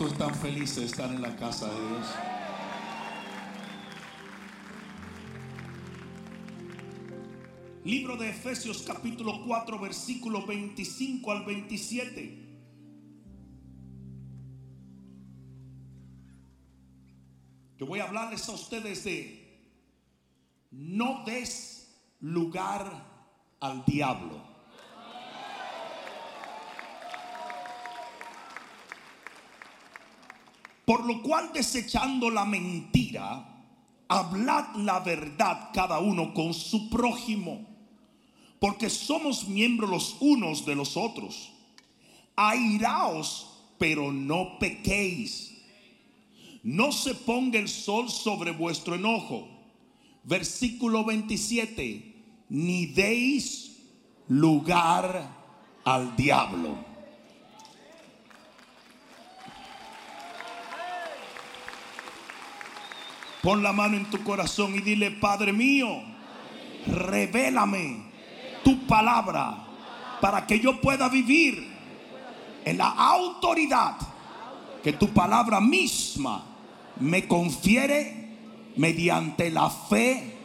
¿Cuántos están felices de estar en la casa de Dios? Libro de Efesios capítulo 4 versículo 25 al 27. Yo voy a hablarles a ustedes de no des lugar al diablo. Por lo cual desechando la mentira, hablad la verdad cada uno con su prójimo, porque somos miembros los unos de los otros. Airaos, pero no pequéis no se ponga el sol sobre vuestro enojo. Versículo 27, ni deis lugar al diablo. Pon la mano en tu corazón y dile, Padre mío, revélame tu palabra para que yo pueda vivir en la autoridad que tu palabra misma me confiere mediante la fe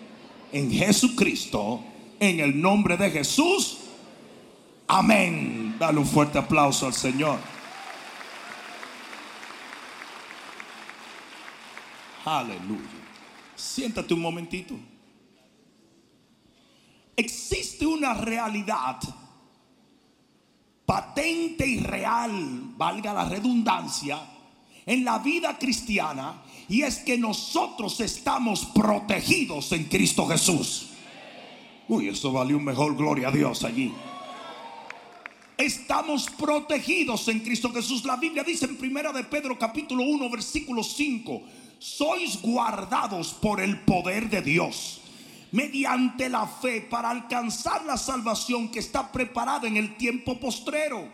en Jesucristo, en el nombre de Jesús. Amén. Dale un fuerte aplauso al Señor. Aleluya. Siéntate un momentito. Existe una realidad patente y real, valga la redundancia, en la vida cristiana y es que nosotros estamos protegidos en Cristo Jesús. Uy, eso valió un mejor gloria a Dios allí. Estamos protegidos en Cristo Jesús. La Biblia dice en primera de Pedro capítulo 1 versículo 5, sois guardados por el poder de Dios mediante la fe para alcanzar la salvación que está preparada en el tiempo postrero.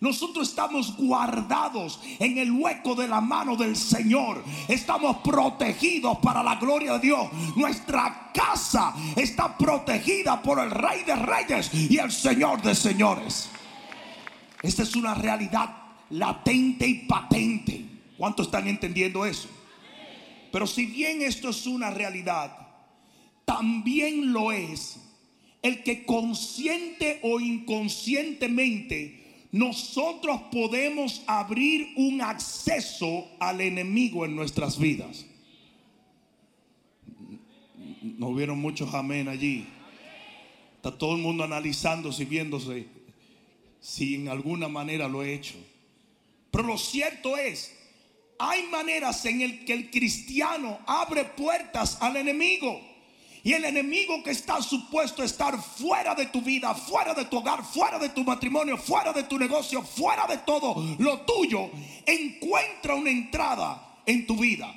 Nosotros estamos guardados en el hueco de la mano del Señor. Estamos protegidos para la gloria de Dios. Nuestra casa está protegida por el Rey de Reyes y el Señor de Señores. Esta es una realidad latente y patente. ¿Cuántos están entendiendo eso? Pero si bien esto es una realidad, también lo es el que consciente o inconscientemente nosotros podemos abrir un acceso al enemigo en nuestras vidas. No hubieron muchos amén allí. Está todo el mundo analizándose y viéndose si en alguna manera lo he hecho. Pero lo cierto es, hay maneras en el que el cristiano abre puertas al enemigo. Y el enemigo que está supuesto a estar fuera de tu vida, fuera de tu hogar, fuera de tu matrimonio, fuera de tu negocio, fuera de todo lo tuyo, encuentra una entrada en tu vida.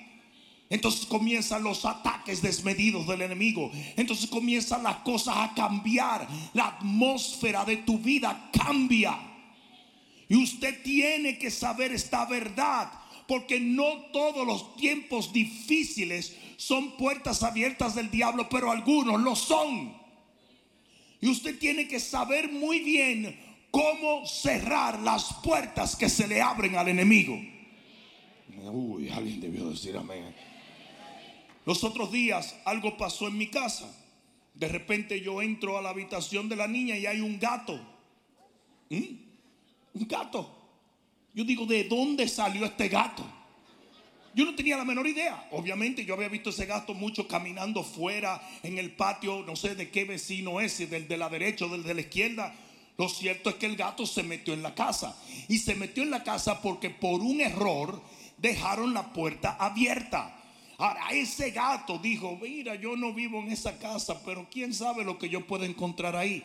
Entonces comienzan los ataques desmedidos del enemigo. Entonces comienzan las cosas a cambiar. La atmósfera de tu vida cambia. Y usted tiene que saber esta verdad. Porque no todos los tiempos difíciles son puertas abiertas del diablo, pero algunos lo son. Y usted tiene que saber muy bien cómo cerrar las puertas que se le abren al enemigo. Uy, alguien debió decir amén. Los otros días algo pasó en mi casa. De repente yo entro a la habitación de la niña y hay un gato. ¿Mm? Un gato. Yo digo, ¿de dónde salió este gato? Yo no tenía la menor idea. Obviamente yo había visto ese gato mucho caminando fuera en el patio, no sé de qué vecino es, del de la derecha o del de la izquierda. Lo cierto es que el gato se metió en la casa. Y se metió en la casa porque por un error dejaron la puerta abierta. Ahora, ese gato dijo, mira, yo no vivo en esa casa, pero quién sabe lo que yo puedo encontrar ahí.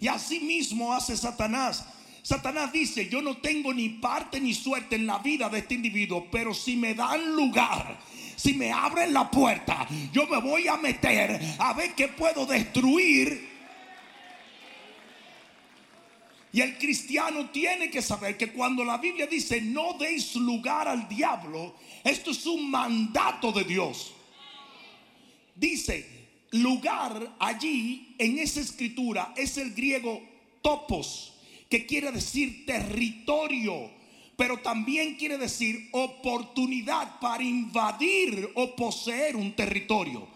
Y así mismo hace Satanás. Satanás dice, yo no tengo ni parte ni suerte en la vida de este individuo, pero si me dan lugar, si me abren la puerta, yo me voy a meter a ver qué puedo destruir. Y el cristiano tiene que saber que cuando la Biblia dice no deis lugar al diablo, esto es un mandato de Dios. Dice, lugar allí en esa escritura es el griego topos que quiere decir territorio. pero también quiere decir oportunidad para invadir o poseer un territorio.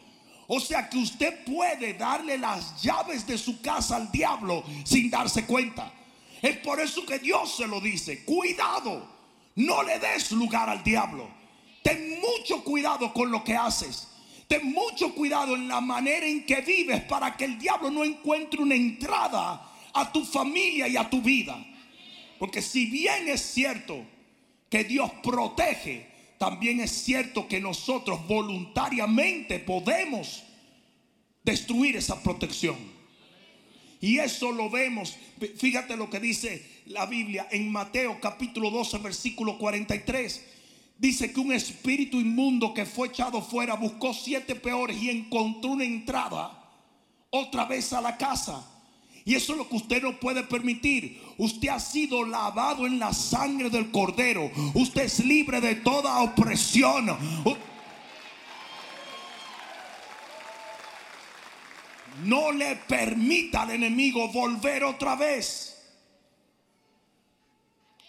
O sea que usted puede darle las llaves de su casa al diablo sin darse cuenta. Es por eso que Dios se lo dice. Cuidado, no le des lugar al diablo. Ten mucho cuidado con lo que haces. Ten mucho cuidado en la manera en que vives para que el diablo no encuentre una entrada a tu familia y a tu vida. Porque si bien es cierto que Dios protege, también es cierto que nosotros voluntariamente podemos destruir esa protección. Y eso lo vemos, fíjate lo que dice la Biblia en Mateo capítulo 12, versículo 43. Dice que un espíritu inmundo que fue echado fuera buscó siete peores y encontró una entrada otra vez a la casa. Y eso es lo que usted no puede permitir. Usted ha sido lavado en la sangre del cordero. Usted es libre de toda opresión. No le permita al enemigo volver otra vez.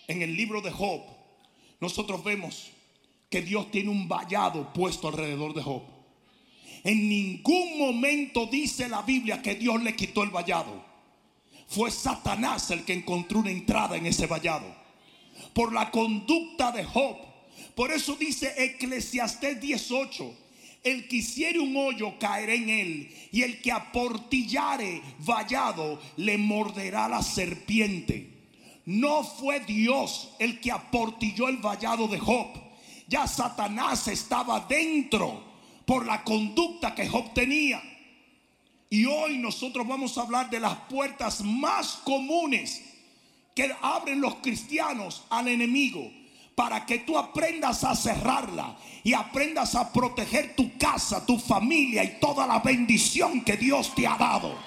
En el libro de Job, nosotros vemos que Dios tiene un vallado puesto alrededor de Job. En ningún momento dice la Biblia que Dios le quitó el vallado fue Satanás el que encontró una entrada en ese vallado. Por la conducta de Job. Por eso dice Eclesiastés 18. El que hiciere un hoyo caerá en él, y el que aportillare vallado le morderá la serpiente. No fue Dios el que aportilló el vallado de Job. Ya Satanás estaba dentro por la conducta que Job tenía. Y hoy nosotros vamos a hablar de las puertas más comunes que abren los cristianos al enemigo para que tú aprendas a cerrarla y aprendas a proteger tu casa, tu familia y toda la bendición que Dios te ha dado.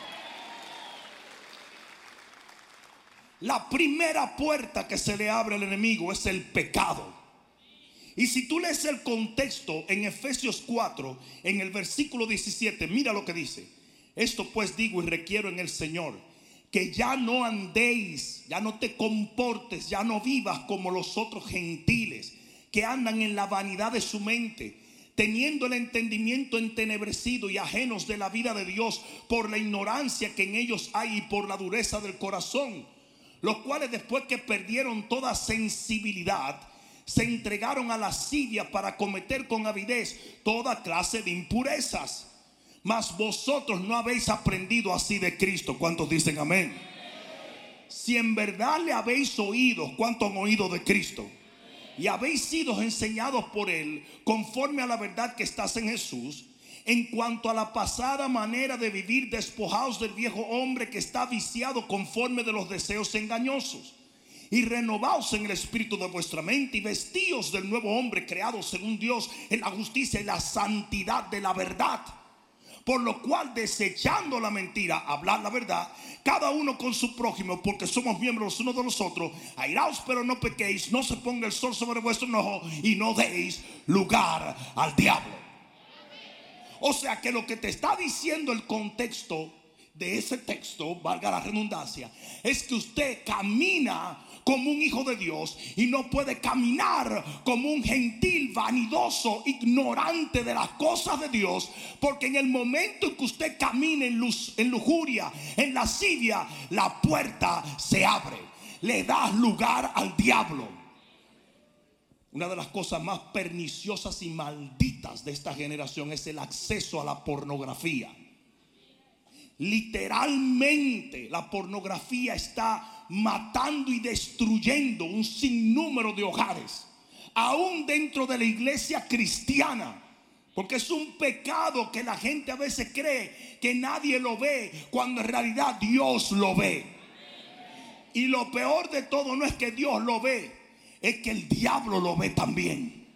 La primera puerta que se le abre al enemigo es el pecado. Y si tú lees el contexto en Efesios 4, en el versículo 17, mira lo que dice. Esto pues digo y requiero en el Señor, que ya no andéis, ya no te comportes, ya no vivas como los otros gentiles que andan en la vanidad de su mente, teniendo el entendimiento entenebrecido y ajenos de la vida de Dios por la ignorancia que en ellos hay y por la dureza del corazón, los cuales después que perdieron toda sensibilidad, se entregaron a la lascivia para cometer con avidez toda clase de impurezas mas vosotros no habéis aprendido así de Cristo. ¿Cuántos dicen amén? Si en verdad le habéis oído, ¿cuántos han oído de Cristo? Y habéis sido enseñados por Él conforme a la verdad que estás en Jesús. En cuanto a la pasada manera de vivir, despojados del viejo hombre que está viciado conforme de los deseos engañosos y renovaos en el espíritu de vuestra mente y vestíos del nuevo hombre creado según Dios en la justicia y la santidad de la verdad. Por lo cual, desechando la mentira, hablar la verdad, cada uno con su prójimo, porque somos miembros unos de los otros. Airaos, pero no pequéis, no se ponga el sol sobre vuestro enojo y no deis lugar al diablo. O sea que lo que te está diciendo el contexto de ese texto, valga la redundancia, es que usted camina como un hijo de Dios y no puede caminar como un gentil, vanidoso, ignorante de las cosas de Dios, porque en el momento en que usted camina en, luz, en lujuria, en lascivia, la puerta se abre. Le das lugar al diablo. Una de las cosas más perniciosas y malditas de esta generación es el acceso a la pornografía. Literalmente la pornografía está matando y destruyendo un sinnúmero de hogares, aún dentro de la iglesia cristiana. Porque es un pecado que la gente a veces cree que nadie lo ve, cuando en realidad Dios lo ve. Y lo peor de todo no es que Dios lo ve, es que el diablo lo ve también.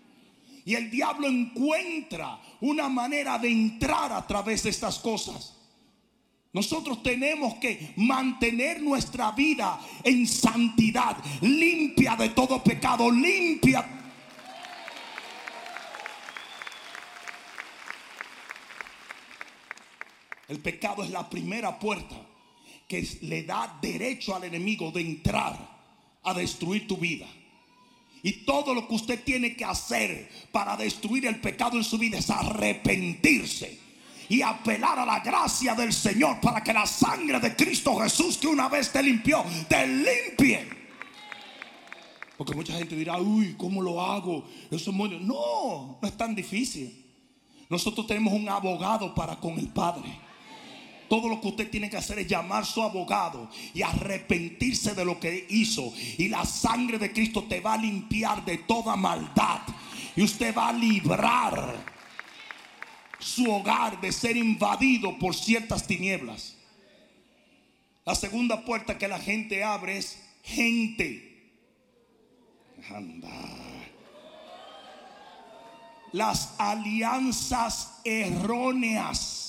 Y el diablo encuentra una manera de entrar a través de estas cosas. Nosotros tenemos que mantener nuestra vida en santidad, limpia de todo pecado, limpia. El pecado es la primera puerta que le da derecho al enemigo de entrar a destruir tu vida. Y todo lo que usted tiene que hacer para destruir el pecado en su vida es arrepentirse y apelar a la gracia del Señor para que la sangre de Cristo Jesús que una vez te limpió, te limpie. Porque mucha gente dirá, uy, ¿cómo lo hago? Eso es muy... No, no es tan difícil. Nosotros tenemos un abogado para con el Padre. Todo lo que usted tiene que hacer es llamar a su abogado y arrepentirse de lo que hizo. Y la sangre de Cristo te va a limpiar de toda maldad. Y usted va a librar su hogar de ser invadido por ciertas tinieblas. La segunda puerta que la gente abre es gente. Las alianzas erróneas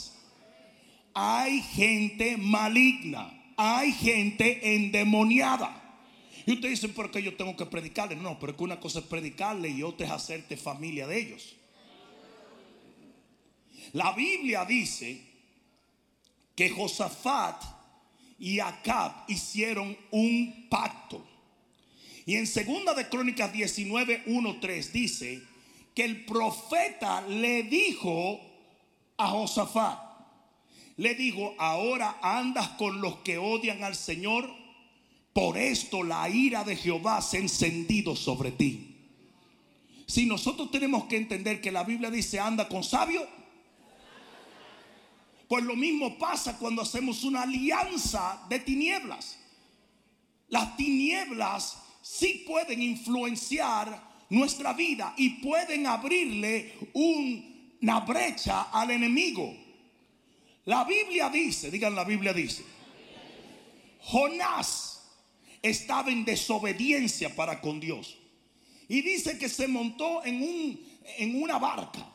hay gente maligna, hay gente endemoniada. Y usted dice, ¿por qué yo tengo que predicarle? No, pero que una cosa es predicarle y otra es hacerte familia de ellos. La Biblia dice que Josafat y Acab hicieron un pacto. Y en segunda de Crónicas 19, 1, 3 dice que el profeta le dijo a Josafat, le dijo, ahora andas con los que odian al Señor, por esto la ira de Jehová se ha encendido sobre ti. Si nosotros tenemos que entender que la Biblia dice anda con sabio, pues lo mismo pasa cuando hacemos una alianza de tinieblas. Las tinieblas sí pueden influenciar nuestra vida y pueden abrirle una brecha al enemigo. La Biblia dice, digan la Biblia dice, Jonás estaba en desobediencia para con Dios. Y dice que se montó en, un, en una barca.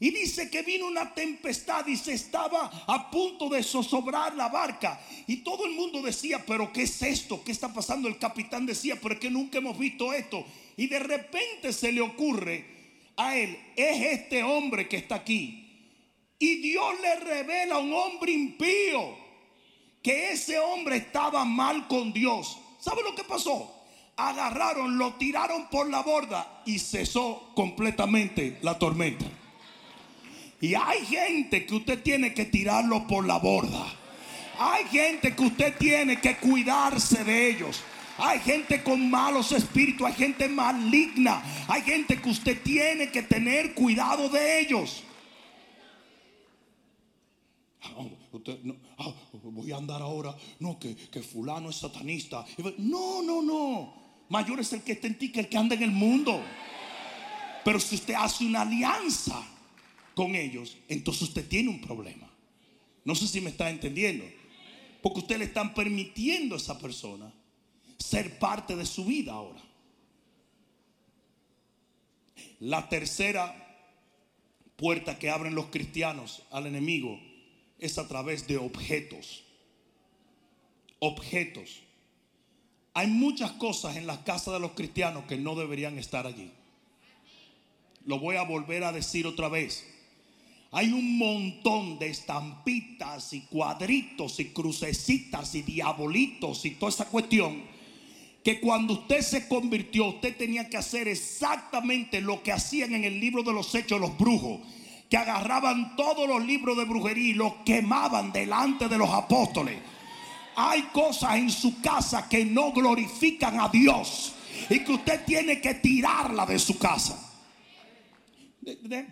Y dice que vino una tempestad y se estaba a punto de zozobrar la barca. Y todo el mundo decía, pero ¿qué es esto? ¿Qué está pasando? El capitán decía, pero es que nunca hemos visto esto. Y de repente se le ocurre a él, es este hombre que está aquí y Dios le revela a un hombre impío que ese hombre estaba mal con Dios. ¿Sabe lo que pasó? Agarraron, lo tiraron por la borda y cesó completamente la tormenta. Y hay gente que usted tiene que tirarlo por la borda. Hay gente que usted tiene que cuidarse de ellos. Hay gente con malos espíritus, hay gente maligna, hay gente que usted tiene que tener cuidado de ellos. Ah, voy a andar ahora, no, que fulano es satanista. No, no, no. Mayor es el que está en ti que el que anda en el mundo. Pero si usted hace una alianza con ellos, entonces usted tiene un problema. No sé si me está entendiendo. Porque usted le están permitiendo a esa persona ser parte de su vida ahora. La tercera puerta que abren los cristianos al enemigo es a través de objetos. Objetos. Hay muchas cosas en las casas de los cristianos que no deberían estar allí. Lo voy a volver a decir otra vez. Hay un montón de estampitas y cuadritos y crucecitas y diabolitos y toda esa cuestión que cuando usted se convirtió usted tenía que hacer exactamente lo que hacían en el libro de los hechos los brujos que agarraban todos los libros de brujería y los quemaban delante de los apóstoles. Hay cosas en su casa que no glorifican a Dios y que usted tiene que tirarla de su casa.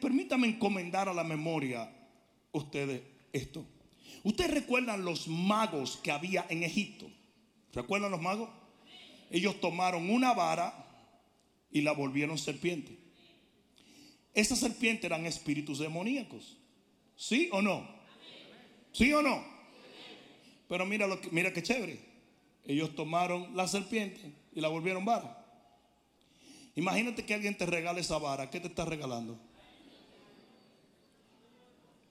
Permítame encomendar a la memoria ustedes esto. Ustedes recuerdan los magos que había en Egipto. ¿Recuerdan los magos? Ellos tomaron una vara y la volvieron serpiente. Esas serpientes eran espíritus demoníacos. ¿Sí o no? ¿Sí o no? Pero mira lo que, mira qué chévere. Ellos tomaron la serpiente y la volvieron vara. Imagínate que alguien te regale esa vara. ¿Qué te está regalando?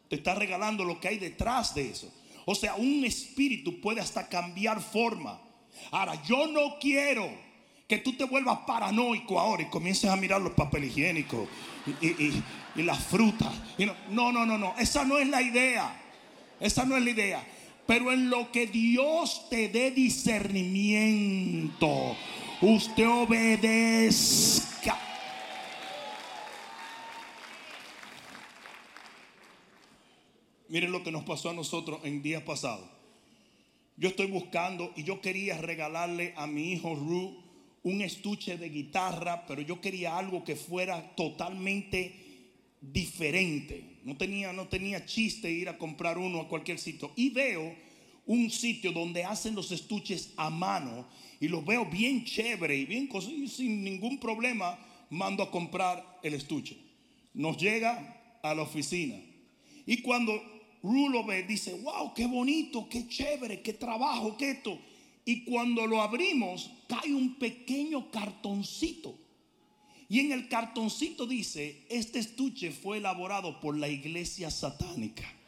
Te está regalando lo que hay detrás de eso. O sea, un espíritu puede hasta cambiar forma. Ahora, yo no quiero que tú te vuelvas paranoico ahora y comiences a mirar los papel higiénicos y, las frutas. no, no, no, no. Esa no es la idea. Esa no es la idea. Pero en lo que Dios te dé discernimiento, usted obedezca. Miren lo que nos pasó a nosotros en días pasados. Yo estoy buscando y yo quería regalarle a mi hijo Ru un estuche de guitarra, pero yo quería algo que fuera totalmente diferente. No tenía, no tenía chiste ir a comprar uno a cualquier sitio. Y veo un sitio donde hacen los estuches a mano y los veo bien chévere y bien y sin ningún problema mando a comprar el estuche. Nos llega a la oficina y cuando Rulo ve, dice, wow, qué bonito, qué chévere, qué trabajo, qué esto. Y cuando lo abrimos, cae un pequeño cartoncito. Y en el cartoncito dice, este estuche fue elaborado por la iglesia satánica.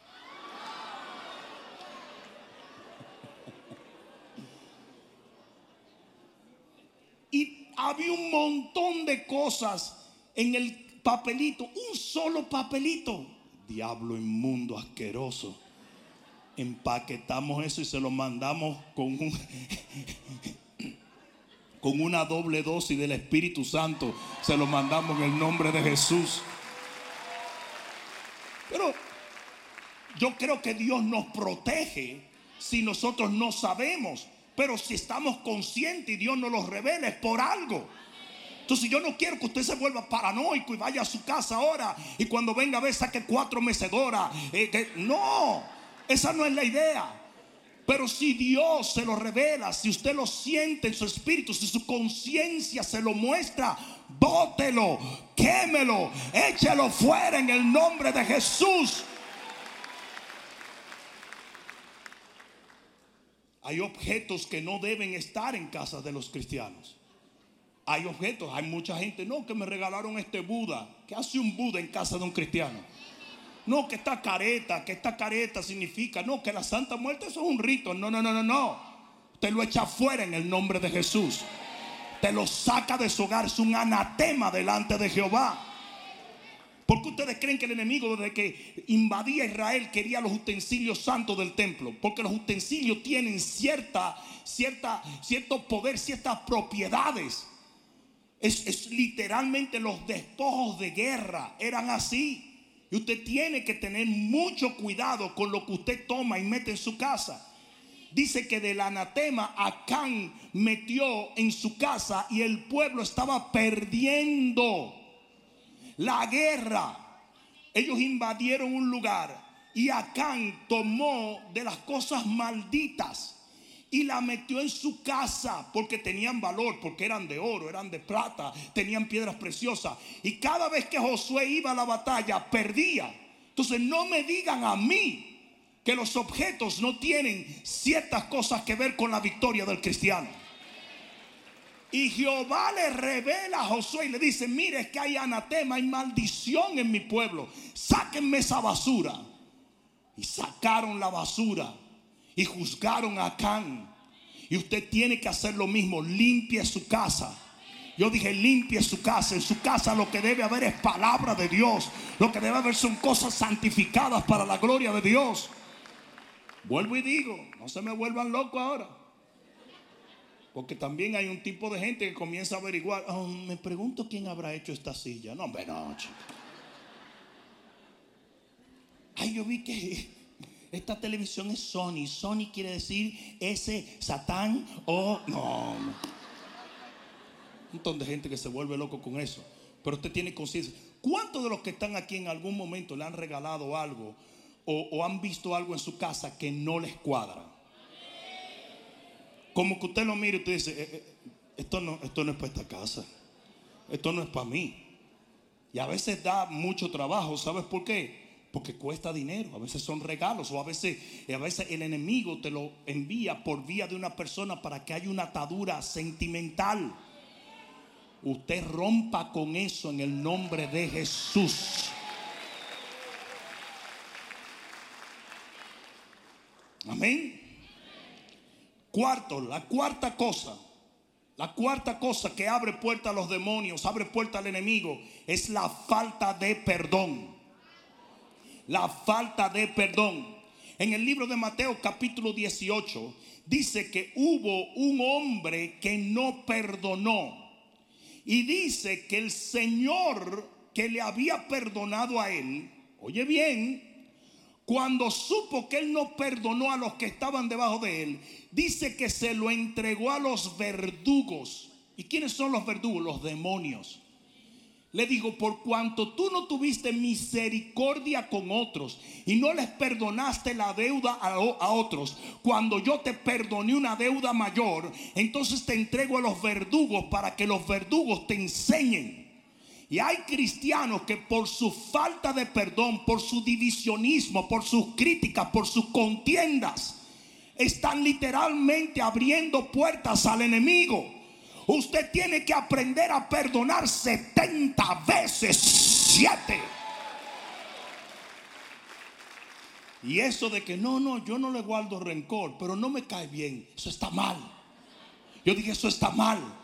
y un montón de cosas en el papelito, un solo papelito diablo inmundo, asqueroso. Empaquetamos eso y se lo mandamos con con una doble dosis del Espíritu Santo. Se lo mandamos en el nombre de Jesús. Pero yo creo que Dios nos protege si nosotros no sabemos. Pero si estamos conscientes y Dios nos lo revela es por algo. Entonces yo no quiero que usted se vuelva paranoico y vaya a su casa ahora y cuando venga a ver saque cuatro mecedoras. Eh, no, esa no es la idea. Pero si Dios se lo revela, si usted lo siente en su espíritu, si su conciencia se lo muestra, bótelo, quémelo, échelo fuera en el nombre de Jesús. Hay objetos que no deben estar en casa de los cristianos. Hay objetos, hay mucha gente, no, que me regalaron este Buda. ¿Qué hace un Buda en casa de un cristiano? No, que esta careta, que esta careta significa, no, que la Santa Muerte eso es un rito. No, no, no, no, no. Usted lo echa fuera en el nombre de Jesús. Te lo saca de su hogar, es un anatema delante de Jehová. ¿Por qué ustedes creen que el enemigo desde que invadía Israel quería los utensilios santos del templo? Porque los utensilios tienen cierta, cierta, cierto poder, ciertas propiedades. Es, literalmente los despojos de guerra. Eran así. Y usted tiene que tener mucho cuidado con lo que usted toma y mete en su casa. Dice que del anatema Acán metió en su casa y el pueblo estaba perdiendo la guerra. Ellos invadieron un lugar y Acán tomó de las cosas malditas y la metió en su casa porque tenían valor, porque eran de oro, eran de plata, tenían piedras preciosas. Y cada vez que Josué iba a la batalla, perdía. Entonces no me digan a mí que los objetos no tienen ciertas cosas que ver con la victoria del cristiano. Y Jehová le revela a Josué y le dice, mire es que hay anatema, hay maldición en mi pueblo. Sáquenme esa basura. Y sacaron la basura y juzgaron a Acán. Y usted tiene que hacer lo mismo, limpie su casa. Yo dije, limpie su casa. En su casa lo que debe haber es palabra de Dios. Lo que debe haber son cosas santificadas para la gloria de Dios. Vuelvo y digo, no se me vuelvan locos ahora. Porque también hay un tipo de gente que comienza a averiguar. Oh, me pregunto quién habrá hecho esta silla. No, hombre, no, Ay, yo vi que esta televisión es Sony. Sony quiere decir ese Satán o no. Un montón de gente que se vuelve loco con eso. Pero usted tiene conciencia. ¿Cuántos de los que están aquí en algún momento le han regalado algo o, han visto algo en su casa que no les cuadra? Como que usted lo mire y usted dice, eh, eh, esto, no, esto no es para esta casa. Esto no es para mí. Y a veces da mucho trabajo. ¿Sabes por qué? porque cuesta dinero, a veces son regalos o a veces, a veces el enemigo te lo envía por vía de una persona para que haya una atadura sentimental. Usted rompa con eso en el nombre de Jesús. Amén. Cuarto, la cuarta cosa, la cuarta cosa que abre puerta a los demonios, abre puerta al enemigo, es la falta de perdón la falta de perdón. En el libro de Mateo capítulo 18 dice que hubo un hombre que no perdonó. Y dice que el Señor que le había perdonado a él, oye bien, cuando supo que él no perdonó a los que estaban debajo de él, dice que se lo entregó a los verdugos. ¿Y quiénes son los verdugos? Los demonios. Le digo, por cuanto tú no tuviste misericordia con otros y no les perdonaste la deuda a, a, otros, cuando yo te perdoné una deuda mayor, entonces te entrego a los verdugos para que los verdugos te enseñen. Y hay cristianos que por su falta de perdón, por su divisionismo, por sus críticas, por sus contiendas, están literalmente abriendo puertas al enemigo. Usted tiene que aprender a perdonar 70 veces 7. Y eso de que no, no, yo no le guardo rencor, pero no me cae bien, eso está mal. Yo dije, eso está mal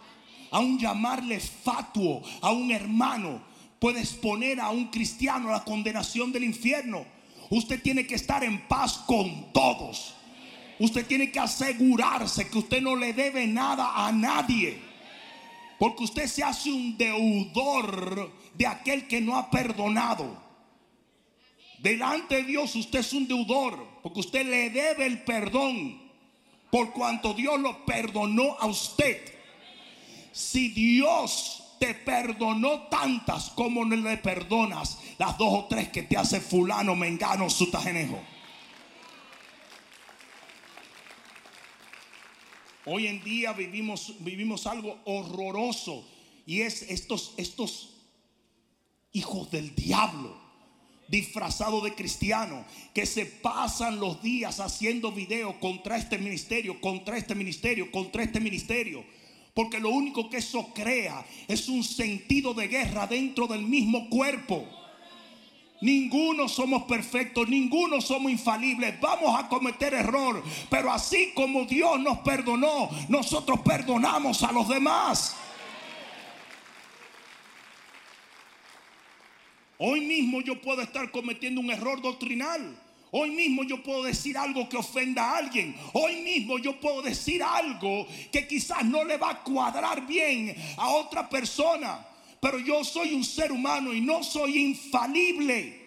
aún llamarle fatuo a un hermano puede exponer a un cristiano a la condenación del infierno. Usted tiene que estar en paz con todos. Usted tiene que asegurarse que usted no le debe nada a nadie. Porque usted se hace un deudor de aquel que no ha perdonado. Delante de Dios usted es un deudor. Porque usted le debe el perdón. Por cuanto Dios lo perdonó a usted si Dios te perdonó tantas como no le perdonas las dos o tres que te hace fulano, mengano, sutajenejo. Hoy en día vivimos, vivimos algo horroroso y es estos, estos hijos del diablo disfrazados de cristiano que se pasan los días haciendo videos contra este ministerio, contra este ministerio, contra este ministerio porque lo único que eso crea es un sentido de guerra dentro del mismo cuerpo. Ninguno somos perfectos, ninguno somos infalibles. Vamos a cometer error. Pero así como Dios nos perdonó, nosotros perdonamos a los demás. Hoy mismo yo puedo estar cometiendo un error doctrinal. Hoy mismo yo puedo decir algo que ofenda a alguien. Hoy mismo yo puedo decir algo que quizás no le va a cuadrar bien a otra persona. Pero yo soy un ser humano y no soy infalible.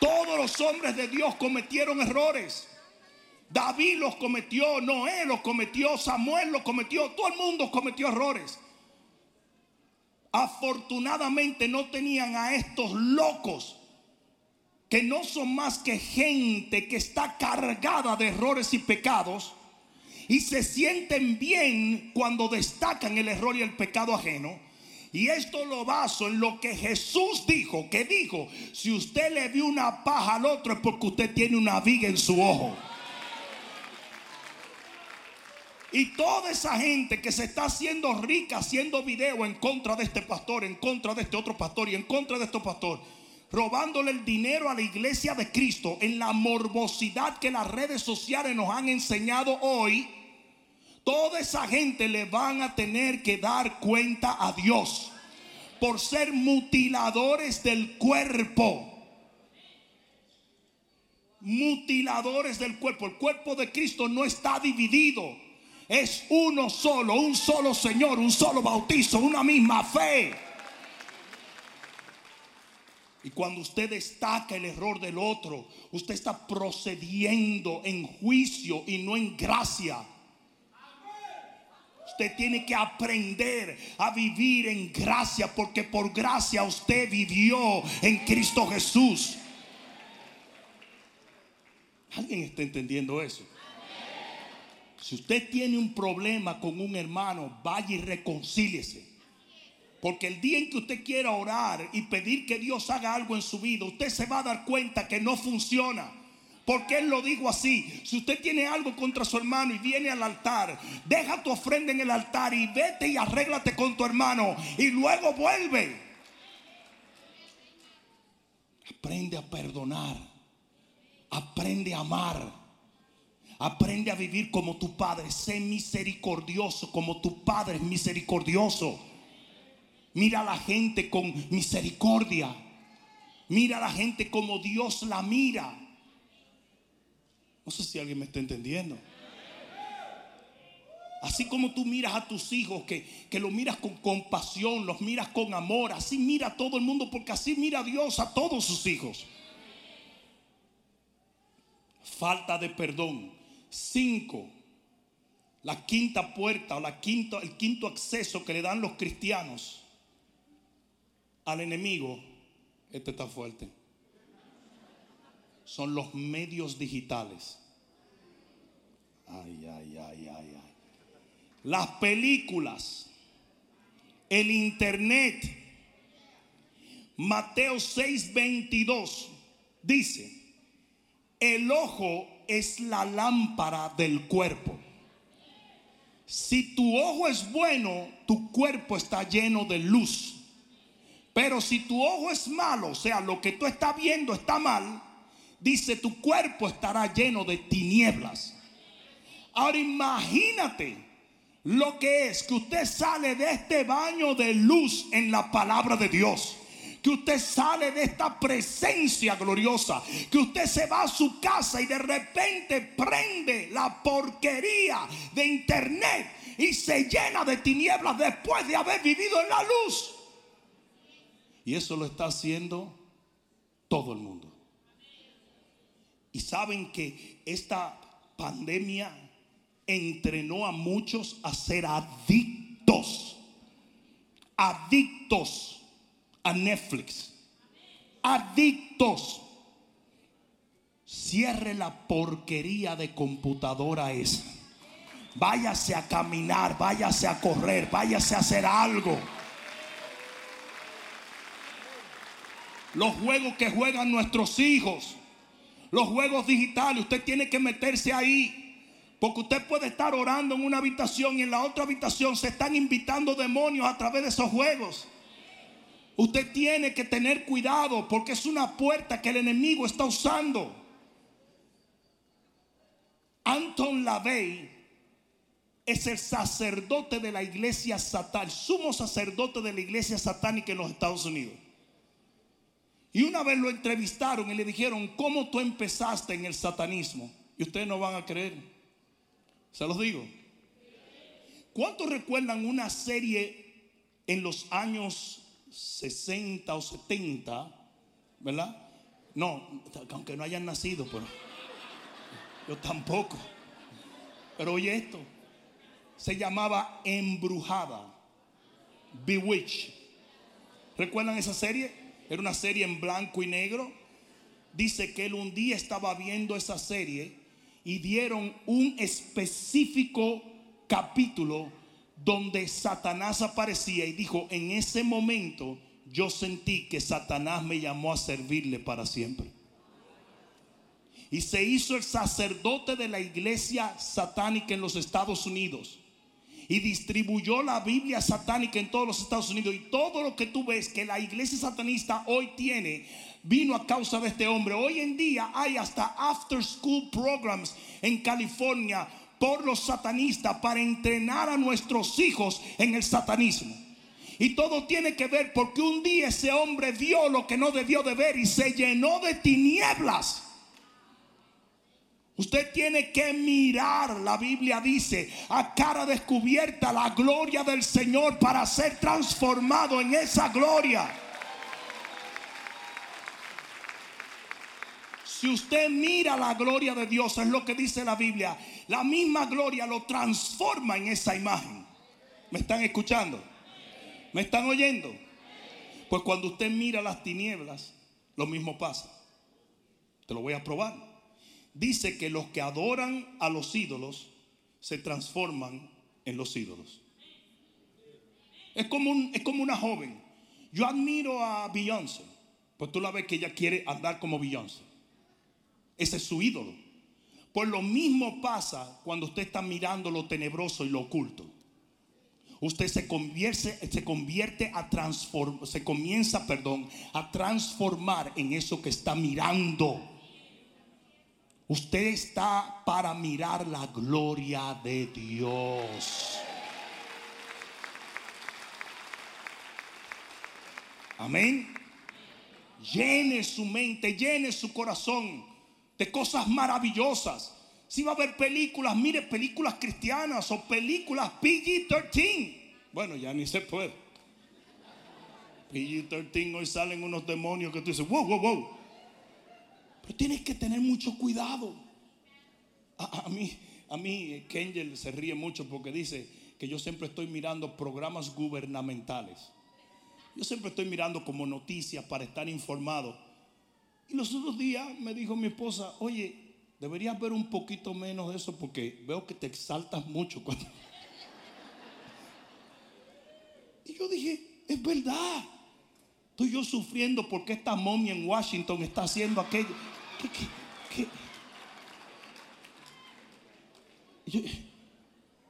Todos los hombres de Dios cometieron errores. David los cometió, Noé los cometió, Samuel los cometió, todo el mundo cometió errores afortunadamente no tenían a estos locos que no son más que gente que está cargada de errores y pecados y se sienten bien cuando destacan el error y el pecado ajeno. Y esto lo baso en lo que Jesús dijo, que dijo, si usted le vio una paja al otro es porque usted tiene una viga en su ojo. Y toda esa gente que se está haciendo rica haciendo video en contra de este pastor, en contra de este otro pastor y en contra de este pastor, robándole el dinero a la iglesia de Cristo en la morbosidad que las redes sociales nos han enseñado hoy, toda esa gente le van a tener que dar cuenta a Dios por ser mutiladores del cuerpo. Mutiladores del cuerpo. El cuerpo de Cristo no está dividido es uno solo, un solo Señor, un solo bautizo, una misma fe. Y cuando usted destaca el error del otro, usted está procediendo en juicio y no en gracia. Usted tiene que aprender a vivir en gracia porque por gracia usted vivió en Cristo Jesús. ¿Alguien está entendiendo eso? Si usted tiene un problema con un hermano, vaya y reconcíliese. Porque el día en que usted quiera orar y pedir que Dios haga algo en su vida, usted se va a dar cuenta que no funciona. Porque Él lo dijo así. Si usted tiene algo contra su hermano y viene al altar, deja tu ofrenda en el altar y vete y arréglate con tu hermano y luego vuelve. Aprende a perdonar. Aprende a amar. Aprende a vivir como tu Padre. Sé misericordioso como tu Padre es misericordioso. Mira a la gente con misericordia. Mira a la gente como Dios la mira. No sé si alguien me está entendiendo. Así como tú miras a tus hijos, que, que los miras con compasión, los miras con amor, así mira a todo el mundo, porque así mira Dios a todos sus hijos. Falta de perdón. Cinco, la quinta puerta o la quinta, el quinto acceso que le dan los cristianos al enemigo, este está fuerte. Son los medios digitales. Ay, ay, ay, ay, ay las películas, el internet. Mateo 6:22 dice, el ojo es la lámpara del cuerpo. Si tu ojo es bueno, tu cuerpo está lleno de luz. Pero si tu ojo es malo, o sea, lo que tú estás viendo está mal, dice tu cuerpo estará lleno de tinieblas. Ahora imagínate lo que es que usted sale de este baño de luz en la palabra de Dios. Que usted sale de esta presencia gloriosa. Que usted se va a su casa y de repente prende la porquería de internet y se llena de tinieblas después de haber vivido en la luz. Y eso lo está haciendo todo el mundo. Y saben que esta pandemia entrenó a muchos a ser adictos. Adictos a Netflix. Adictos. Cierre la porquería de computadora esa. Váyase a caminar, váyase a correr, váyase a hacer algo. Los juegos que juegan nuestros hijos, los juegos digitales, usted tiene que meterse ahí porque usted puede estar orando en una habitación y en la otra habitación se están invitando demonios a través de esos juegos. Usted tiene que tener cuidado porque es una puerta que el enemigo está usando. Anton LaVey es el sacerdote de la iglesia satánica, sumo sacerdote de la iglesia satánica en los Estados Unidos. Y una vez lo entrevistaron y le dijeron, ¿cómo tú empezaste en el satanismo? Y ustedes no van a creer. Se los digo. ¿Cuántos recuerdan una serie en los años 60 o 70? ¿Verdad? No, aunque no hayan nacido, pero yo tampoco. Pero oye esto, se llamaba Embrujada, Bewitch. ¿Recuerdan esa serie? Era una serie en blanco y negro. Dice que él un día estaba viendo esa serie y dieron un específico capítulo donde Satanás aparecía y dijo, en ese momento yo sentí que Satanás me llamó a servirle para siempre. Y se hizo el sacerdote de la iglesia satánica en los Estados Unidos. Y distribuyó la Biblia satánica en todos los Estados Unidos. Y todo lo que tú ves que la iglesia satanista hoy tiene vino a causa de este hombre. Hoy en día hay hasta after school programs en California por los satanistas para entrenar a nuestros hijos en el satanismo. Y todo tiene que ver porque un día ese hombre vio lo que no debió de ver y se llenó de tinieblas. Usted tiene que mirar, la Biblia dice, a cara descubierta la gloria del Señor para ser transformado en esa gloria. Si usted mira la gloria de Dios, es lo que dice la Biblia, la misma gloria lo transforma en esa imagen. ¿Me están escuchando? ¿Me están oyendo? Pues cuando usted mira las tinieblas, lo mismo pasa. Te lo voy a probar. Dice que los que adoran a los ídolos se transforman en los ídolos. Es como, es como una joven. Yo admiro a Beyoncé. Pues tú la ves que ella quiere andar como Beyoncé. Ese es su ídolo. Pues lo mismo pasa cuando usted está mirando lo tenebroso y lo oculto. Usted se convierte, se convierte a transformar, se comienza, perdón, a transformar en eso que está mirando. Usted está para mirar la gloria de Dios. Amén. Llene su mente, llene su corazón de cosas maravillosas. Si va a ver películas, mire películas cristianas o películas PG-13. Bueno, ya ni se puede. PG-13 hoy salen unos demonios que tú dices, wow, wow, wow. Pero tienes que tener mucho cuidado. A, mí, a mí, Kengel se ríe mucho porque dice que yo siempre estoy mirando programas gubernamentales. Yo siempre estoy mirando como noticias para estar informado. Y los otros días me dijo mi esposa, oye, deberías ver un poquito menos de eso porque veo que te exaltas mucho cuando... Y yo dije, es verdad. Estoy yo sufriendo porque esta momia en Washington está haciendo aquello. ¿Qué,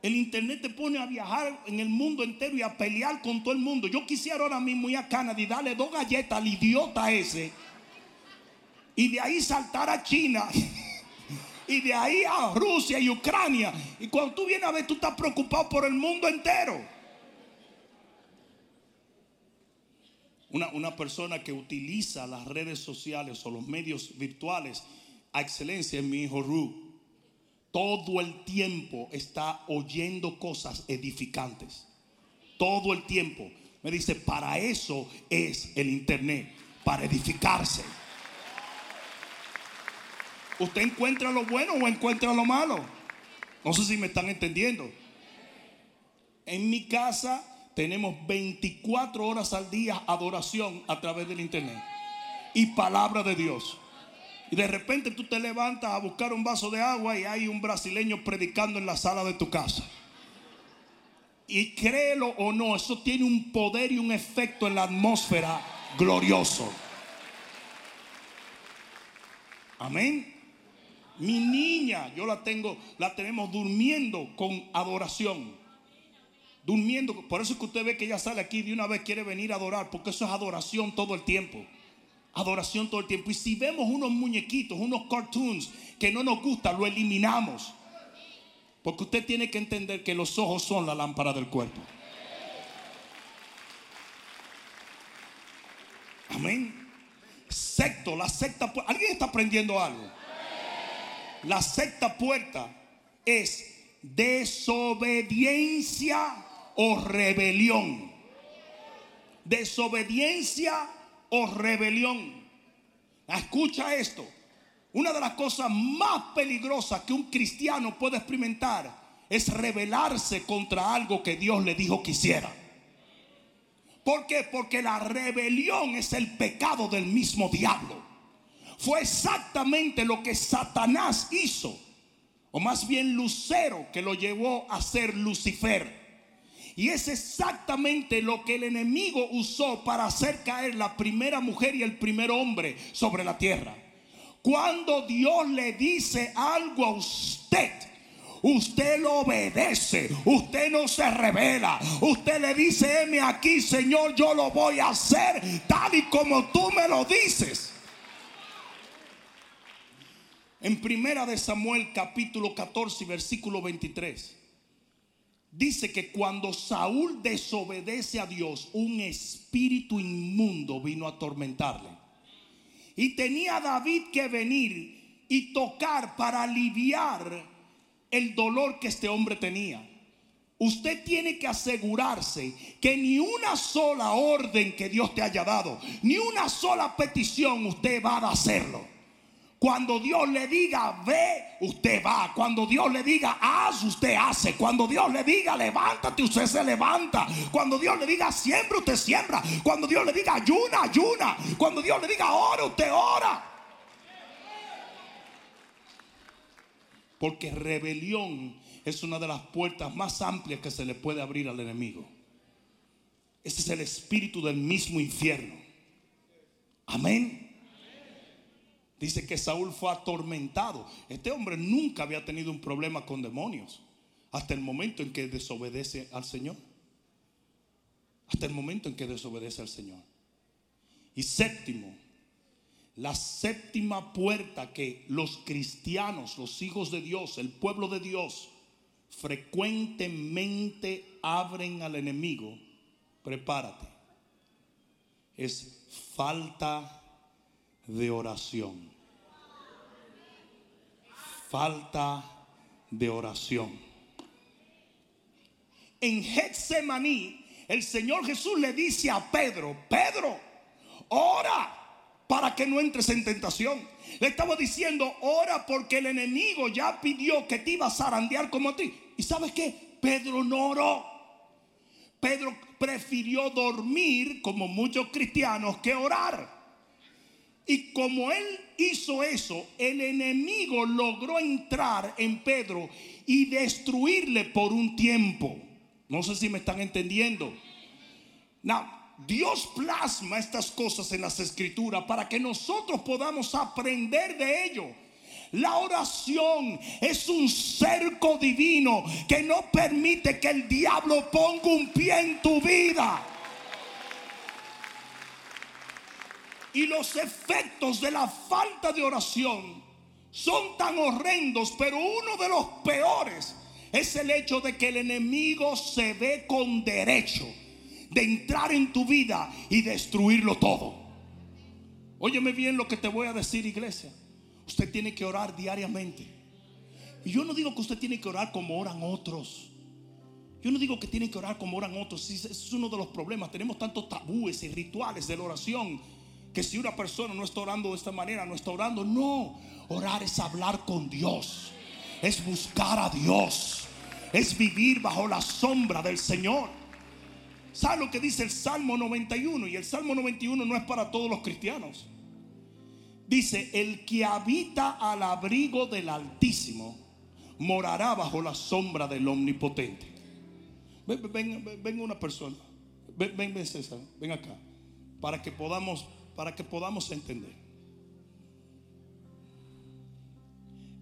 el internet te pone a viajar en el mundo entero y a pelear con todo el mundo. Yo quisiera ahora mismo ir a Canadá y darle dos galletas al idiota ese. Y de ahí saltar a China. Y de ahí a Rusia y Ucrania. Y cuando tú vienes a ver, tú estás preocupado por el mundo entero. Una, persona que utiliza las redes sociales o los medios virtuales a excelencia es mi hijo Ru todo el tiempo está oyendo cosas edificantes. Todo el tiempo. Me dice, para eso es el Internet, para edificarse. ¿Usted encuentra lo bueno o encuentra lo malo? No sé si me están entendiendo. En mi casa tenemos 24 horas al día adoración a través del Internet y palabra de Dios. Y de repente tú te levantas a buscar un vaso de agua y hay un brasileño predicando en la sala de tu casa. Y créelo o no, eso tiene un poder y un efecto en la atmósfera glorioso. Amén. Mi niña, yo la tengo, la tenemos durmiendo con adoración. Durmiendo, por eso es que usted ve que ella sale aquí de una vez quiere venir a adorar, porque eso es adoración todo el tiempo adoración todo el tiempo. Y si vemos unos muñequitos, unos cartoons que no nos gustan, lo eliminamos. Porque usted tiene que entender que los ojos son la lámpara del cuerpo. Amén. Secto, la secta. ¿Alguien está aprendiendo algo? La secta puerta es desobediencia o rebelión. Desobediencia o rebelión. Escucha esto. Una de las cosas más peligrosas que un cristiano puede experimentar es rebelarse contra algo que Dios le dijo que hiciera. ¿Por qué? Porque la rebelión es el pecado del mismo diablo. Fue exactamente lo que Satanás hizo, o más bien Lucero, que lo llevó a ser Lucifer. Y es exactamente lo que el enemigo usó para hacer caer la primera mujer y el primer hombre sobre la tierra. Cuando Dios le dice algo a usted, usted lo obedece, usted no se revela, usted le dice, heme aquí, Señor, yo lo voy a hacer tal y como tú me lo dices. En primera de Samuel capítulo 14 versículo 23 dice que cuando Saúl desobedece a Dios, un espíritu inmundo vino a atormentarle. Y tenía David que venir y tocar para aliviar el dolor que este hombre tenía. Usted tiene que asegurarse que ni una sola orden que Dios te haya dado, ni una sola petición usted va a hacerlo. Cuando Dios le diga ve, usted va. Cuando Dios le diga haz, usted hace. Cuando Dios le diga levántate, usted se levanta. Cuando Dios le diga siembra, usted siembra. Cuando Dios le diga ayuna, ayuna. Cuando Dios le diga ora, usted ora. Porque rebelión es una de las puertas más amplias que se le puede abrir al enemigo. Ese es el espíritu del mismo infierno. Amén. Dice que Saúl fue atormentado. Este hombre nunca había tenido un problema con demonios. Hasta el momento en que desobedece al Señor. Hasta el momento en que desobedece al Señor. Y séptimo, la séptima puerta que los cristianos, los hijos de Dios, el pueblo de Dios, frecuentemente abren al enemigo. Prepárate es falta de oración. Falta de oración. En Getsemaní, el Señor Jesús le dice a Pedro, Pedro, ora para que no entres en tentación. Le estaba diciendo, ora porque el enemigo ya pidió que te iba a zarandear como a ti. ¿Y sabes qué? Pedro no oró. Pedro prefirió dormir como muchos cristianos que orar. Y como él hizo eso, el enemigo logró entrar en Pedro y destruirle por un tiempo. No sé si me están entendiendo. Now, Dios plasma estas cosas en las escrituras para que nosotros podamos aprender de ello. La oración es un cerco divino que no permite que el diablo ponga un pie en tu vida. Y los efectos de la falta de oración son tan horrendos, pero uno de los peores es el hecho de que el enemigo se ve con derecho de entrar en tu vida y destruirlo todo. Óyeme bien lo que te voy a decir, iglesia. Usted tiene que orar diariamente. Y yo no digo que usted tiene que orar como oran otros. Yo no digo que tiene que orar como oran otros. Es uno de los problemas. Tenemos tantos tabúes y rituales de la oración que si una persona no está orando de esta manera, no está orando. No, orar es hablar con Dios. Es buscar a Dios. Es vivir bajo la sombra del Señor. ¿Sabe lo que dice el Salmo 91? Y el Salmo 91 no es para todos los cristianos. Dice, el que habita al abrigo del Altísimo morará bajo la sombra del Omnipotente. Ven, una persona. Ven, ven, César, ven acá. Para que podamos, para que podamos entender.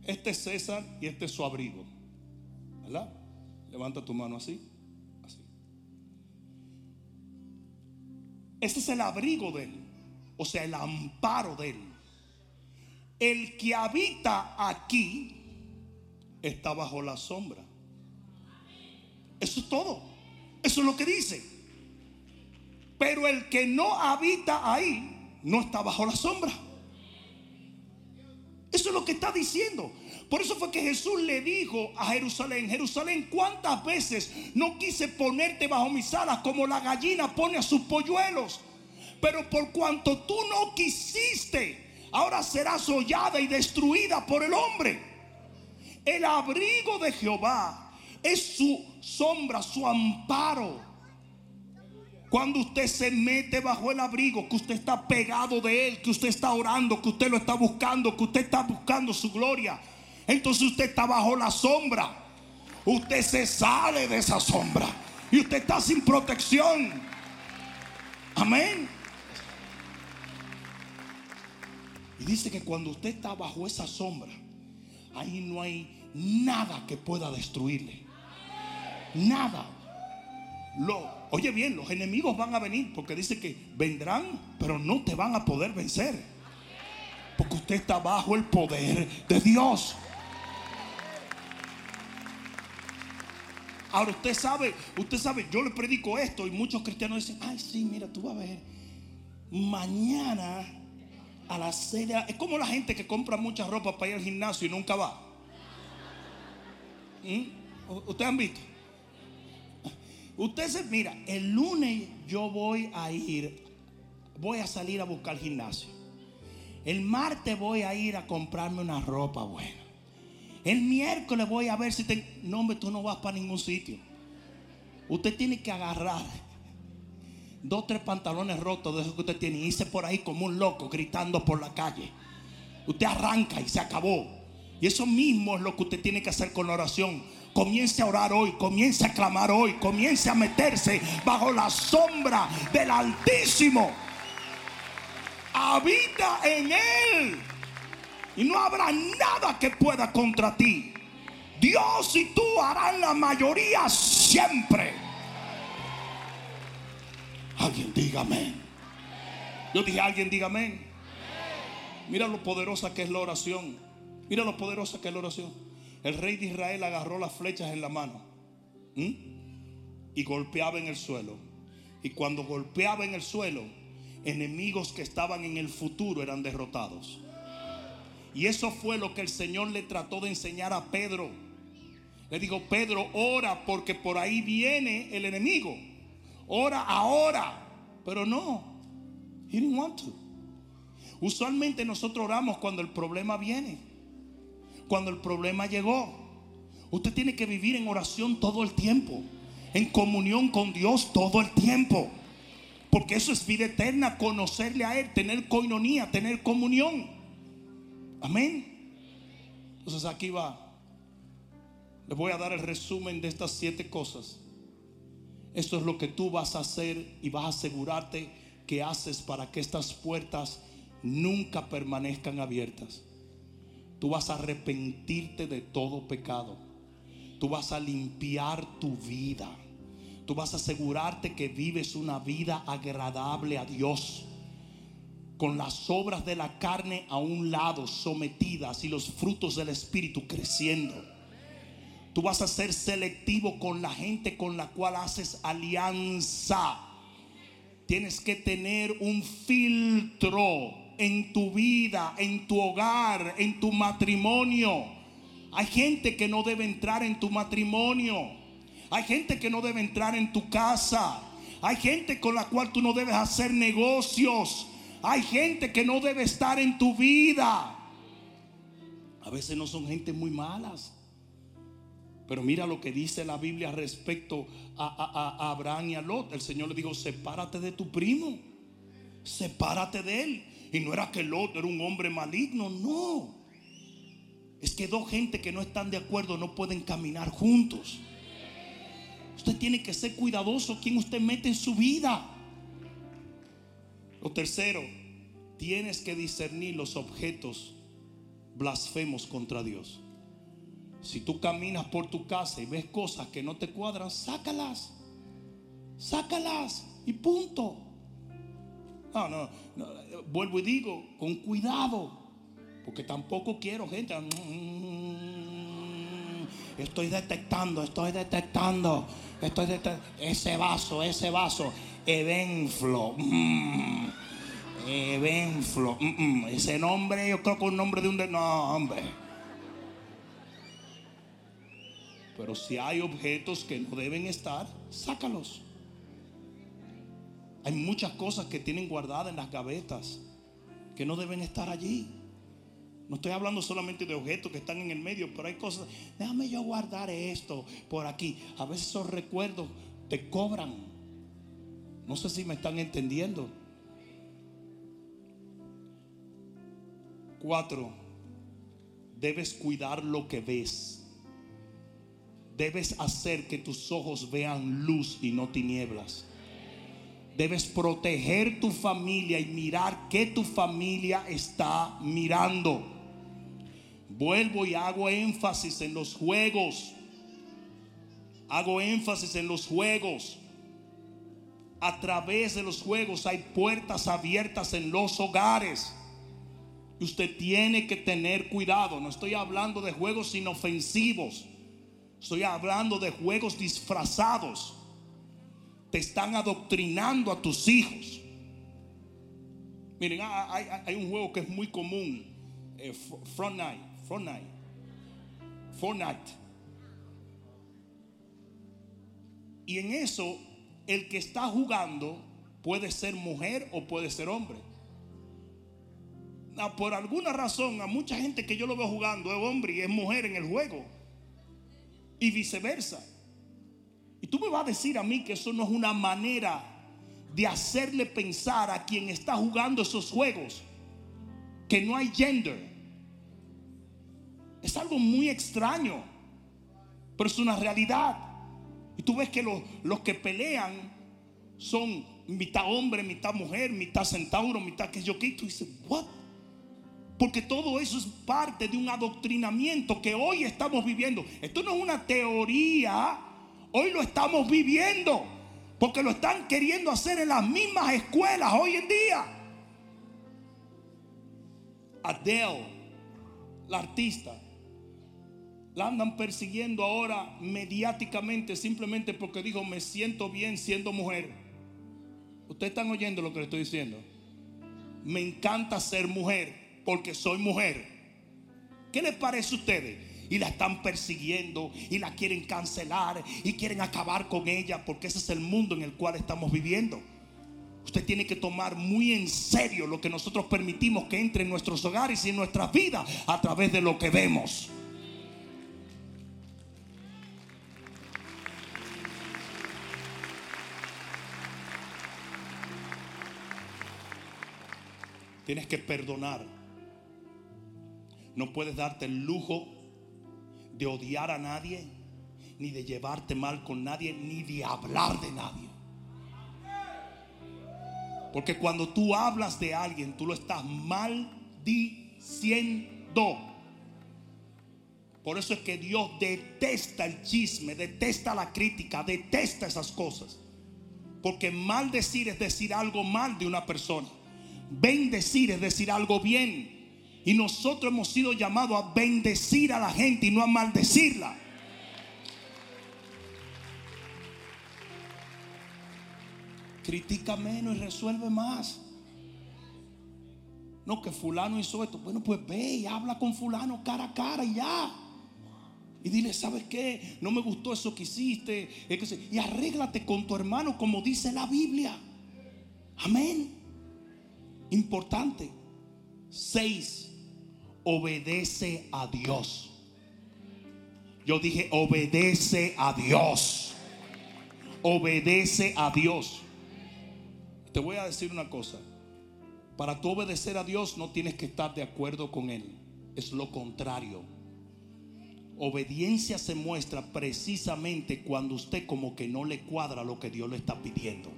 Este es César y este es su abrigo. ¿Verdad? Levanta tu mano así. Este es el abrigo de él, o sea, el amparo de él. El que habita aquí está bajo la sombra. Eso es todo. Eso es lo que dice. Pero el que no habita ahí no está bajo la sombra. Eso es lo que está diciendo. Por eso fue que Jesús le dijo a Jerusalén, Jerusalén, ¿cuántas veces no quise ponerte bajo mis alas como la gallina pone a sus polluelos? Pero por cuanto tú no quisiste, ahora serás hollada y destruida por el hombre. El abrigo de Jehová es su sombra, su amparo. Cuando usted se mete bajo el abrigo, que usted está pegado de él, que usted está orando, que usted lo está buscando, que usted está buscando su gloria entonces usted está bajo la sombra. Usted se sale de esa sombra. Y usted está sin protección. Amén. Y dice que cuando usted está bajo esa sombra, ahí no hay nada que pueda destruirle. Nada. Lo, oye bien, los enemigos van a venir porque dice que vendrán, pero no te van a poder vencer. Porque usted está bajo el poder de Dios. Ahora usted sabe, usted sabe, yo le predico esto y muchos cristianos dicen, ay sí, mira, tú vas a ver, mañana a la cena, es como la gente que compra mucha ropa para ir al gimnasio y nunca va. ¿Mm? ¿Ustedes han visto? Usted se, mira, el lunes yo voy a ir, voy a salir a buscar gimnasio. El martes voy a ir a comprarme una ropa buena. El miércoles voy a ver si te... No, hombre, tú no vas para ningún sitio. Usted tiene que agarrar dos, tres pantalones rotos de esos que usted tiene y irse por ahí como un loco gritando por la calle. Usted arranca y se acabó. Y eso mismo es lo que usted tiene que hacer con la oración. Comience a orar hoy, comience a clamar hoy, comience a meterse bajo la sombra del Altísimo. Habita en Él y no habrá nada que pueda contra ti. Dios y tú harán la mayoría siempre. Alguien diga amén. Yo dije, alguien diga amén. Mira lo poderosa que es la oración. Mira lo poderosa que es la oración. El rey de Israel agarró las flechas en la mano y golpeaba en el suelo. Y cuando golpeaba en el suelo, enemigos que estaban en el futuro eran derrotados. Y eso fue lo que el Señor le trató de enseñar a Pedro. Le digo, Pedro, ora porque por ahí viene el enemigo. Ora ahora. Pero no, he didn't want to. Usualmente nosotros oramos cuando el problema viene. Cuando el problema llegó. Usted tiene que vivir en oración todo el tiempo. En comunión con Dios todo el tiempo. Porque eso es vida eterna, conocerle a Él, tener coinonía, tener comunión. Amén. Entonces aquí va. Les voy a dar el resumen de estas siete cosas. Esto es lo que tú vas a hacer y vas a asegurarte que haces para que estas puertas nunca permanezcan abiertas. Tú vas a arrepentirte de todo pecado. Tú vas a limpiar tu vida. Tú vas a asegurarte que vives una vida agradable a Dios. Con las obras de la carne a un lado sometidas y los frutos del Espíritu creciendo. Tú vas a ser selectivo con la gente con la cual haces alianza. Tienes que tener un filtro en tu vida, en tu hogar, en tu matrimonio. Hay gente que no debe entrar en tu matrimonio. Hay gente que no debe entrar en tu casa. Hay gente con la cual tú no debes hacer negocios. Hay gente que no debe estar en tu vida. A veces no son gente muy malas. Pero mira lo que dice la Biblia respecto a, a, Abraham y a Lot. El Señor le dijo, sepárate de tu primo. Sepárate de él. Y no era que Lot era un hombre maligno, no. Es que dos gente que no están de acuerdo no pueden caminar juntos. Usted tiene que ser cuidadoso quien usted mete en su vida. Lo tercero, tienes que discernir los objetos blasfemos contra Dios. Si tú caminas por tu casa y ves cosas que no te cuadran, sácalas. Sácalas y punto. No, no, vuelvo y digo, con cuidado. Porque tampoco quiero gente. Mm, estoy detectando, estoy detectando. Estoy detectando. Ese vaso, ese vaso. Evenflo. Mm, Evenflo. Mm, ese nombre, yo creo que es un nombre de un. No, hombre. Pero si hay objetos que no deben estar, sácalos. Hay muchas cosas que tienen guardadas en las gavetas que no deben estar allí. No estoy hablando solamente de objetos que están en el medio, pero hay cosas. Déjame yo guardar esto por aquí. A veces esos recuerdos te cobran. No sé si me están entendiendo. Cuatro, debes cuidar lo que ves. Debes hacer que tus ojos vean luz y no tinieblas. Debes proteger tu familia y mirar que tu familia está mirando. Vuelvo y hago énfasis en los juegos. Hago énfasis en los juegos. A través de los juegos hay puertas abiertas en los hogares. Usted tiene que tener cuidado. No estoy hablando de juegos inofensivos. Estoy hablando de juegos disfrazados te están adoctrinando a tus hijos. Miren, hay, un juego que es muy común, eh, Fortnite, Fortnite, Fortnite. Y en eso, el que está jugando puede ser mujer o puede ser hombre. por alguna razón, a mucha gente que yo lo veo jugando es hombre y es mujer en el juego. Y viceversa. Y tú me vas a decir a mí que eso no es una manera de hacerle pensar a quien está jugando esos juegos que no hay gender. Es algo muy extraño, pero es una realidad. Y tú ves que los, los que pelean son mitad hombre, mitad mujer, mitad centauro, mitad que yo que tú dices, ¿what? Porque todo eso es parte de un adoctrinamiento que hoy estamos viviendo. Esto no es una teoría Hoy lo estamos viviendo. Porque lo están queriendo hacer en las mismas escuelas hoy en día. Adele, la artista, la andan persiguiendo ahora mediáticamente simplemente porque dijo, me siento bien siendo mujer. Ustedes están oyendo lo que les estoy diciendo. Me encanta ser mujer porque soy mujer. ¿Qué les parece a ustedes? Y la están persiguiendo y la quieren cancelar y quieren acabar con ella porque ese es el mundo en el cual estamos viviendo. Usted tiene que tomar muy en serio lo que nosotros permitimos que entre en nuestros hogares y en nuestras vidas a través de lo que vemos. Tienes que perdonar. No puedes darte el lujo de odiar a nadie, ni de llevarte mal con nadie, ni de hablar de nadie. Porque cuando tú hablas de alguien, tú lo estás maldiciendo. Por eso es que Dios detesta el chisme, detesta la crítica, detesta esas cosas. Porque maldecir es decir algo mal de una persona. Bendecir es decir algo bien. Y nosotros hemos sido llamados a bendecir a la gente y no a maldecirla. Critica menos y resuelve más. No, que fulano hizo esto. Bueno, pues ve y habla con fulano cara a cara y ya. Y dile, ¿sabes qué? No me gustó eso que hiciste. Y arréglate con tu hermano como dice la Biblia. Amén. Importante. Seis obedece a Dios. Yo dije, obedece a Dios. Obedece a Dios. Te voy a decir una cosa. Para tú obedecer a Dios no tienes que estar de acuerdo con Él. Es lo contrario. Obediencia se muestra precisamente cuando usted como que no le cuadra lo que Dios le está pidiendo.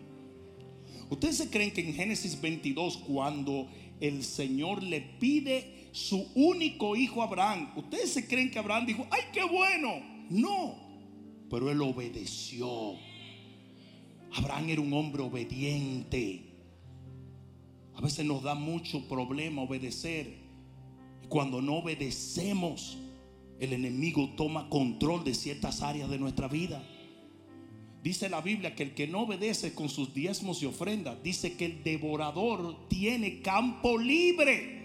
Ustedes se creen que en Génesis 22 cuando el Señor le pide su único hijo Abraham. ¿Ustedes se creen que Abraham dijo, ay, qué bueno? No, pero él obedeció. Abraham era un hombre obediente. A veces nos da mucho problema obedecer. Cuando no obedecemos, el enemigo toma control de ciertas áreas de nuestra vida. Dice la Biblia que el que no obedece con sus diezmos y ofrendas, dice que el devorador tiene campo libre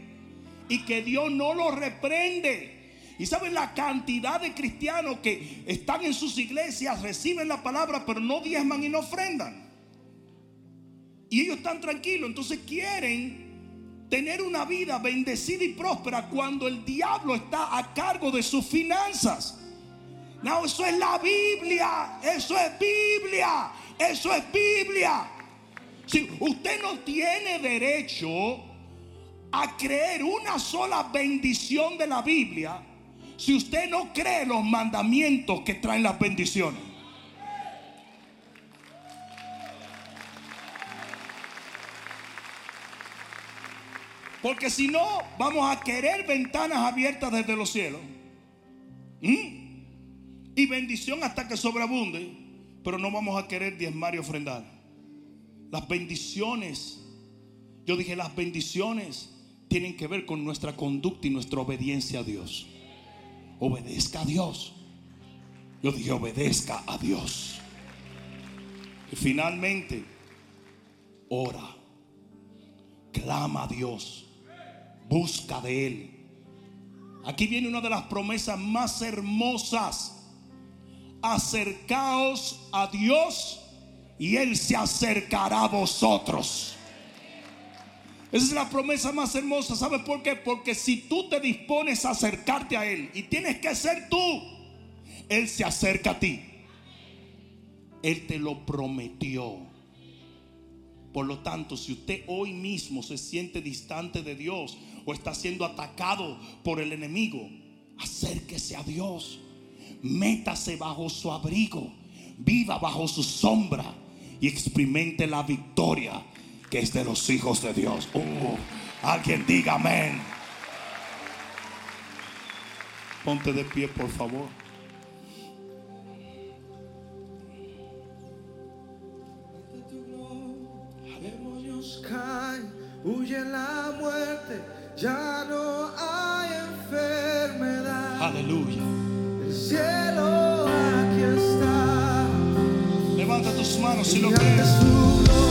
y que Dios no lo reprende. Y saben la cantidad de cristianos que están en sus iglesias, reciben la palabra, pero no diezman y no ofrendan. Y ellos están tranquilos, entonces quieren tener una vida bendecida y próspera cuando el diablo está a cargo de sus finanzas. No, eso es la Biblia, eso es Biblia, eso es Biblia. Si usted no tiene derecho a creer una sola bendición de la Biblia si usted no cree los mandamientos que traen las bendiciones. Porque si no, vamos a querer ventanas abiertas desde los cielos. Y bendición hasta que sobreabunde. Pero no vamos a querer diezmar y ofrendar. Las bendiciones. Yo dije las bendiciones tienen que ver con nuestra conducta y nuestra obediencia a Dios. Obedezca a Dios. Yo dije, obedezca a Dios. Y finalmente, ora, clama a Dios, busca de Él. Aquí viene una de las promesas más hermosas. Acercaos a Dios y Él se acercará a vosotros. Esa es la promesa más hermosa. ¿Sabes por qué? Porque si tú te dispones a acercarte a Él y tienes que ser tú, Él se acerca a ti. Él te lo prometió. Por lo tanto, si usted hoy mismo se siente distante de Dios o está siendo atacado por el enemigo, acérquese a Dios. Métase bajo su abrigo. Viva bajo su sombra y experimente la victoria que es de los hijos de Dios. Uh, alguien diga amén. Ponte de pie, por favor. Demonios caen, huye la muerte, ya no hay enfermedad. Aleluya. El cielo aquí está. Levanta tus manos si lo crees.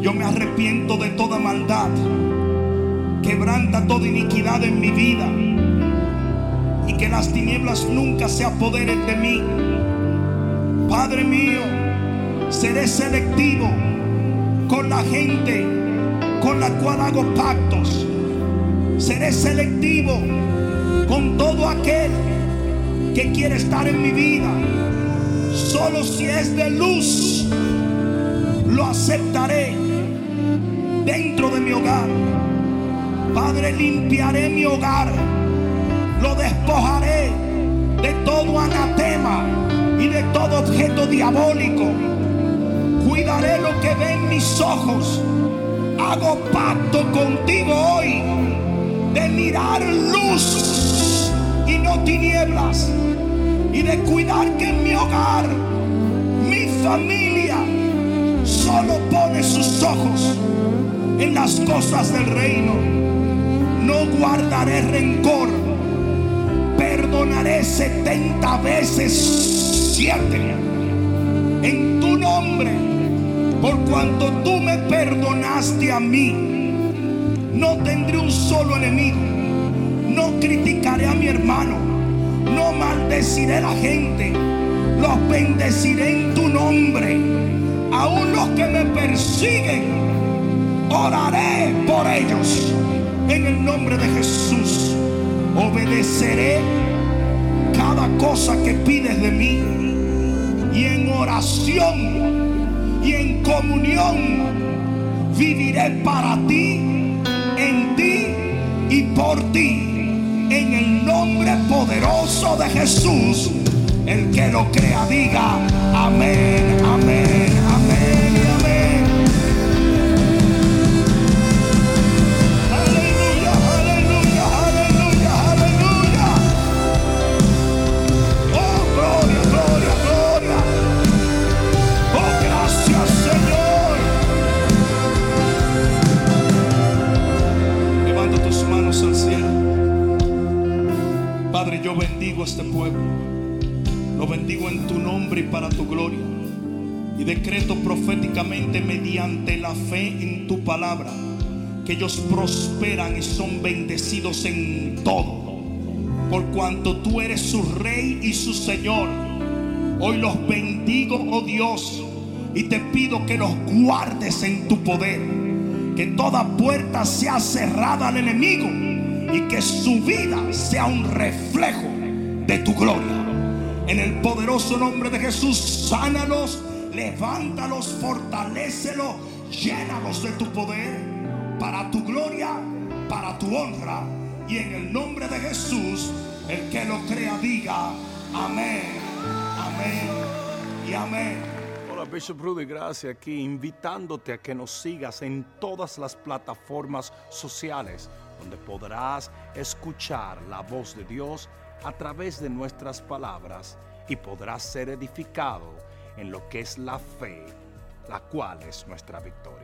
Yo me arrepiento de toda maldad. Quebranta toda iniquidad en mi vida. Y que las tinieblas nunca se apoderen de mí. Padre mío, seré selectivo con la gente con la cual hago pactos. Seré selectivo con todo aquel que quiere estar en mi vida. Solo si es de luz, lo aceptaré dentro de mi hogar. Padre, limpiaré mi hogar. Lo despojaré de todo anatema y de todo objeto diabólico. Cuidaré lo que ven mis ojos. Hago pacto contigo hoy de mirar luz y no tinieblas. Y de cuidar que en mi hogar, mi familia, solo pone sus ojos en las cosas del reino. No guardaré rencor. Perdonaré 70 veces 7 en tu nombre. Por cuanto tú me perdonaste a mí, no tendré un solo enemigo. No criticaré a mi hermano. No maldeciré a la gente. Los bendeciré en tu nombre. Aún los que me persiguen, oraré por ellos. En el nombre de Jesús, obedeceré cada cosa que pides de mí. Y en oración y en comunión viviré para ti, en ti y por ti. En el nombre poderoso de Jesús, el que lo crea diga amén, amén, Yo bendigo a este pueblo. Lo bendigo en tu nombre y para tu gloria. Y decreto proféticamente mediante la fe en tu palabra que ellos prosperan y son bendecidos en todo. Por cuanto tú eres su rey y su Señor. Hoy los bendigo, oh Dios, y te pido que los guardes en tu poder. Que toda puerta sea cerrada al enemigo y que su vida sea un reflejo de tu gloria. En el poderoso nombre de Jesús, sánalos, levántalos, fortalécelos, llénalos de tu poder para tu gloria, para tu honra. Y en el nombre de Jesús, el que lo crea diga amén, amén y amén. Bishop Rudy Gracia aquí, invitándote a que nos sigas en todas las plataformas sociales, donde podrás escuchar la voz de Dios a través de nuestras palabras y podrás ser edificado en lo que es la fe, la cual es nuestra victoria.